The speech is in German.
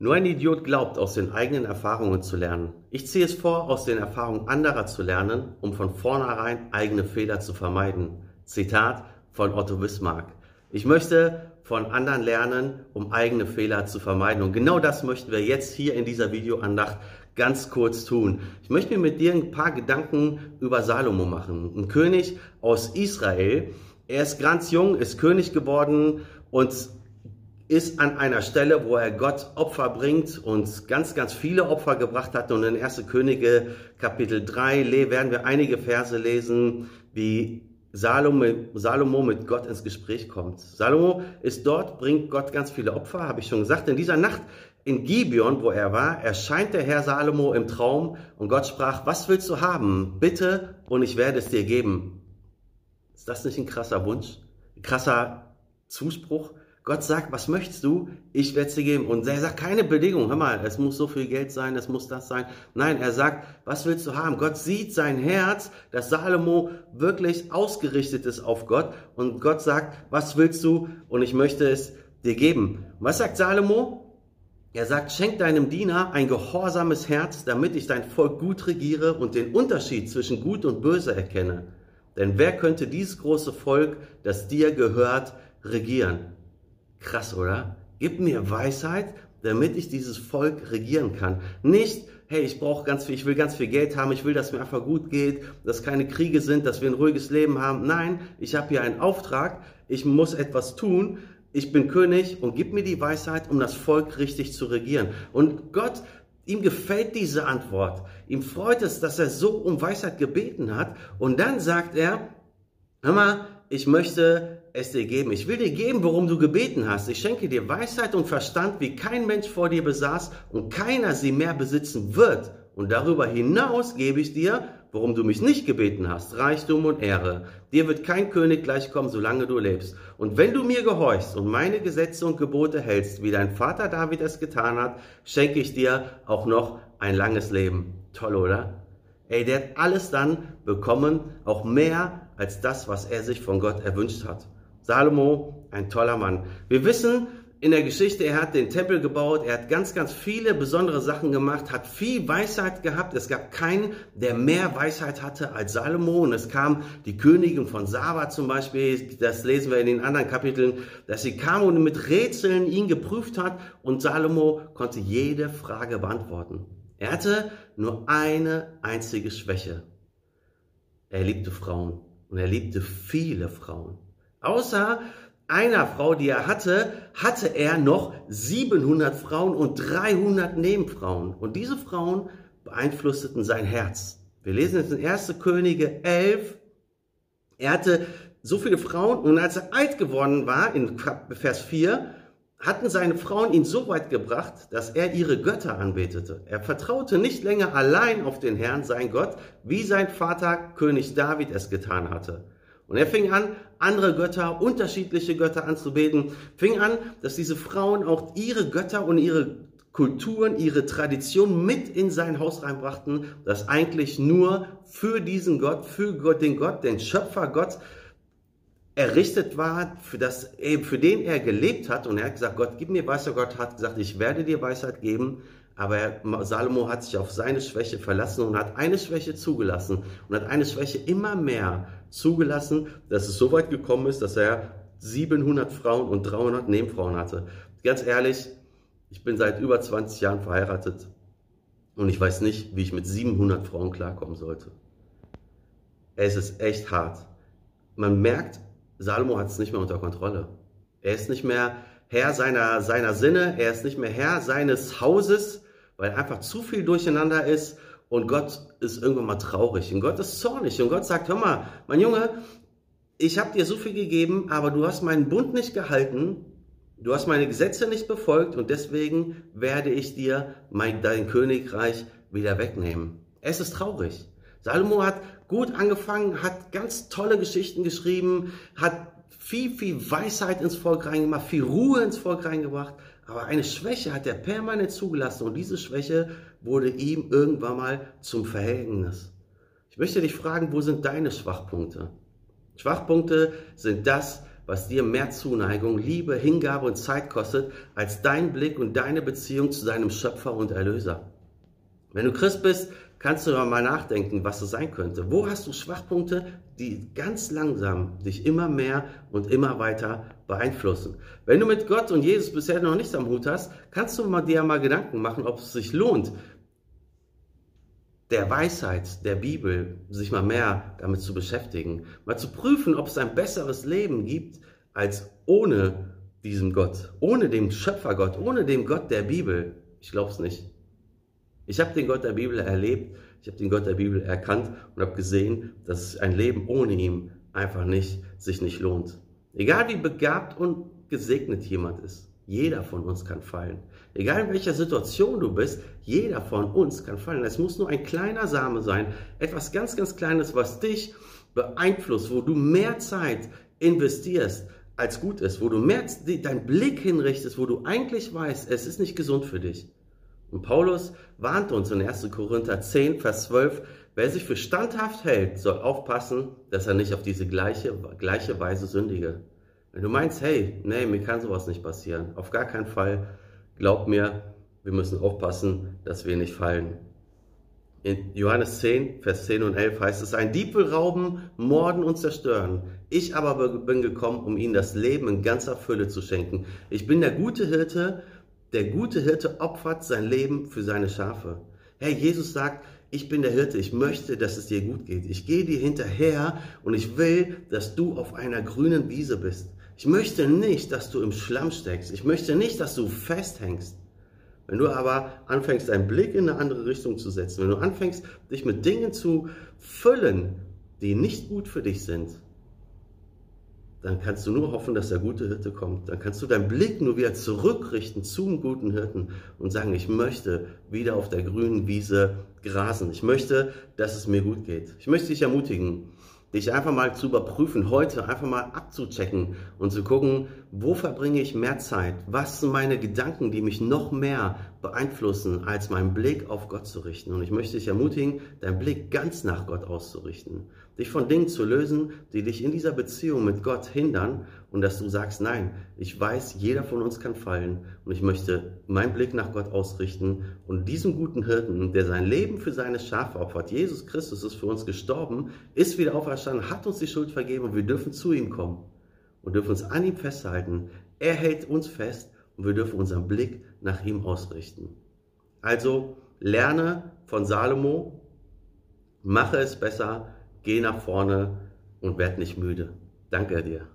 Nur ein Idiot glaubt, aus den eigenen Erfahrungen zu lernen. Ich ziehe es vor, aus den Erfahrungen anderer zu lernen, um von vornherein eigene Fehler zu vermeiden. Zitat von Otto Wismark. Ich möchte von anderen lernen, um eigene Fehler zu vermeiden. Und genau das möchten wir jetzt hier in dieser Videoandacht ganz kurz tun. Ich möchte mir mit dir ein paar Gedanken über Salomo machen. Ein König aus Israel. Er ist ganz jung, ist König geworden und ist an einer Stelle, wo er Gott Opfer bringt und ganz, ganz viele Opfer gebracht hat. Und in 1. Könige Kapitel 3 werden wir einige Verse lesen, wie Salomo, Salomo mit Gott ins Gespräch kommt. Salomo ist dort, bringt Gott ganz viele Opfer, habe ich schon gesagt. In dieser Nacht in Gibeon, wo er war, erscheint der Herr Salomo im Traum und Gott sprach, was willst du haben? Bitte und ich werde es dir geben. Ist das nicht ein krasser Wunsch? Ein krasser Zuspruch? Gott sagt, was möchtest du? Ich werde es dir geben. Und er sagt keine Bedingung. Hör mal, es muss so viel Geld sein, es muss das sein. Nein, er sagt, was willst du haben? Gott sieht sein Herz, dass Salomo wirklich ausgerichtet ist auf Gott. Und Gott sagt, was willst du? Und ich möchte es dir geben. Was sagt Salomo? Er sagt, schenk deinem Diener ein gehorsames Herz, damit ich dein Volk gut regiere und den Unterschied zwischen gut und böse erkenne. Denn wer könnte dieses große Volk, das dir gehört, regieren? Krass, oder? Gib mir Weisheit, damit ich dieses Volk regieren kann. Nicht, hey, ich brauche ganz viel, ich will ganz viel Geld haben, ich will, dass mir einfach gut geht, dass keine Kriege sind, dass wir ein ruhiges Leben haben. Nein, ich habe hier einen Auftrag, ich muss etwas tun, ich bin König und gib mir die Weisheit, um das Volk richtig zu regieren. Und Gott, ihm gefällt diese Antwort. Ihm freut es, dass er so um Weisheit gebeten hat. Und dann sagt er, hör mal, ich möchte es dir geben. Ich will dir geben, worum du gebeten hast. Ich schenke dir Weisheit und Verstand, wie kein Mensch vor dir besaß und keiner sie mehr besitzen wird. Und darüber hinaus gebe ich dir, worum du mich nicht gebeten hast, Reichtum und Ehre. Dir wird kein König gleichkommen, solange du lebst. Und wenn du mir gehorchst und meine Gesetze und Gebote hältst, wie dein Vater David es getan hat, schenke ich dir auch noch ein langes Leben. Toll, oder? Ey, der hat alles dann bekommen, auch mehr als das, was er sich von Gott erwünscht hat. Salomo, ein toller Mann. Wir wissen in der Geschichte, er hat den Tempel gebaut, er hat ganz, ganz viele besondere Sachen gemacht, hat viel Weisheit gehabt. Es gab keinen, der mehr Weisheit hatte als Salomo. Und es kam die Königin von Saba zum Beispiel, das lesen wir in den anderen Kapiteln, dass sie kam und mit Rätseln ihn geprüft hat und Salomo konnte jede Frage beantworten. Er hatte nur eine einzige Schwäche. Er liebte Frauen und er liebte viele Frauen. Außer einer Frau, die er hatte, hatte er noch 700 Frauen und 300 Nebenfrauen. Und diese Frauen beeinflussten sein Herz. Wir lesen jetzt in 1. Könige 11. Er hatte so viele Frauen und als er alt geworden war, in Vers 4, hatten seine Frauen ihn so weit gebracht, dass er ihre Götter anbetete. Er vertraute nicht länger allein auf den Herrn, sein Gott, wie sein Vater König David es getan hatte. Und er fing an, andere Götter, unterschiedliche Götter anzubeten, fing an, dass diese Frauen auch ihre Götter und ihre Kulturen, ihre Tradition mit in sein Haus reinbrachten, das eigentlich nur für diesen Gott, für Gott, den Gott, den Schöpfer Gott errichtet war, für, das, für den er gelebt hat. Und er hat gesagt, Gott, gib mir Weisheit. Gott hat gesagt, ich werde dir Weisheit geben. Aber Salomo hat sich auf seine Schwäche verlassen und hat eine Schwäche zugelassen und hat eine Schwäche immer mehr zugelassen, dass es so weit gekommen ist, dass er 700 Frauen und 300 Nebenfrauen hatte. Ganz ehrlich, ich bin seit über 20 Jahren verheiratet und ich weiß nicht, wie ich mit 700 Frauen klarkommen sollte. Es ist echt hart. Man merkt, Salomo hat es nicht mehr unter Kontrolle. Er ist nicht mehr Herr seiner, seiner Sinne, er ist nicht mehr Herr seines Hauses, weil einfach zu viel durcheinander ist und Gott ist irgendwann mal traurig und Gott ist zornig und Gott sagt, hör mal, mein Junge, ich habe dir so viel gegeben, aber du hast meinen Bund nicht gehalten, du hast meine Gesetze nicht befolgt und deswegen werde ich dir mein, dein Königreich wieder wegnehmen. Es ist traurig. Salomo hat gut angefangen, hat ganz tolle Geschichten geschrieben, hat viel, viel Weisheit ins Volk reingemacht, viel Ruhe ins Volk reingebracht, aber eine Schwäche hat er permanent zugelassen und diese Schwäche wurde ihm irgendwann mal zum Verhängnis. Ich möchte dich fragen, wo sind deine Schwachpunkte? Schwachpunkte sind das, was dir mehr Zuneigung, Liebe, Hingabe und Zeit kostet, als dein Blick und deine Beziehung zu deinem Schöpfer und Erlöser. Wenn du Christ bist, kannst du mal nachdenken, was es sein könnte. Wo hast du Schwachpunkte, die ganz langsam dich immer mehr und immer weiter beeinflussen? Wenn du mit Gott und Jesus bisher noch nichts am Hut hast, kannst du dir mal Gedanken machen, ob es sich lohnt, der Weisheit der Bibel sich mal mehr damit zu beschäftigen, mal zu prüfen, ob es ein besseres Leben gibt als ohne diesen Gott, ohne den Schöpfergott, ohne den Gott der Bibel. Ich glaube es nicht. Ich habe den Gott der Bibel erlebt, ich habe den Gott der Bibel erkannt und habe gesehen, dass ein Leben ohne ihn einfach nicht sich nicht lohnt. Egal wie begabt und gesegnet jemand ist, jeder von uns kann fallen. Egal in welcher Situation du bist, jeder von uns kann fallen. Es muss nur ein kleiner Same sein, etwas ganz, ganz Kleines, was dich beeinflusst, wo du mehr Zeit investierst, als gut ist, wo du mehr deinen Blick hinrichtest, wo du eigentlich weißt, es ist nicht gesund für dich. Und Paulus warnt uns in 1. Korinther 10, Vers 12, wer sich für standhaft hält, soll aufpassen, dass er nicht auf diese gleiche, gleiche Weise sündige. Wenn du meinst, hey, nee, mir kann sowas nicht passieren, auf gar keinen Fall, glaub mir, wir müssen aufpassen, dass wir nicht fallen. In Johannes 10, Vers 10 und 11 heißt es, ein Dieb will rauben, morden und zerstören. Ich aber bin gekommen, um ihnen das Leben in ganzer Fülle zu schenken. Ich bin der gute Hirte der gute Hirte opfert sein Leben für seine Schafe. Herr Jesus sagt, ich bin der Hirte, ich möchte, dass es dir gut geht. Ich gehe dir hinterher und ich will, dass du auf einer grünen Wiese bist. Ich möchte nicht, dass du im Schlamm steckst. Ich möchte nicht, dass du festhängst. Wenn du aber anfängst, deinen Blick in eine andere Richtung zu setzen, wenn du anfängst, dich mit Dingen zu füllen, die nicht gut für dich sind, dann kannst du nur hoffen, dass der gute Hirte kommt. Dann kannst du deinen Blick nur wieder zurückrichten zum guten Hirten und sagen, ich möchte wieder auf der grünen Wiese grasen. Ich möchte, dass es mir gut geht. Ich möchte dich ermutigen, dich einfach mal zu überprüfen, heute einfach mal abzuchecken und zu gucken, wo verbringe ich mehr Zeit? Was sind meine Gedanken, die mich noch mehr beeinflussen, als meinen Blick auf Gott zu richten? Und ich möchte dich ermutigen, deinen Blick ganz nach Gott auszurichten. Dich von Dingen zu lösen, die dich in dieser Beziehung mit Gott hindern und dass du sagst, nein, ich weiß, jeder von uns kann fallen und ich möchte meinen Blick nach Gott ausrichten und diesem guten Hirten, der sein Leben für seine Schafe opfert, Jesus Christus ist für uns gestorben, ist wieder auferstanden, hat uns die Schuld vergeben und wir dürfen zu ihm kommen und dürfen uns an ihm festhalten. Er hält uns fest und wir dürfen unseren Blick nach ihm ausrichten. Also lerne von Salomo, mache es besser, geh nach vorne und werd nicht müde. Danke dir.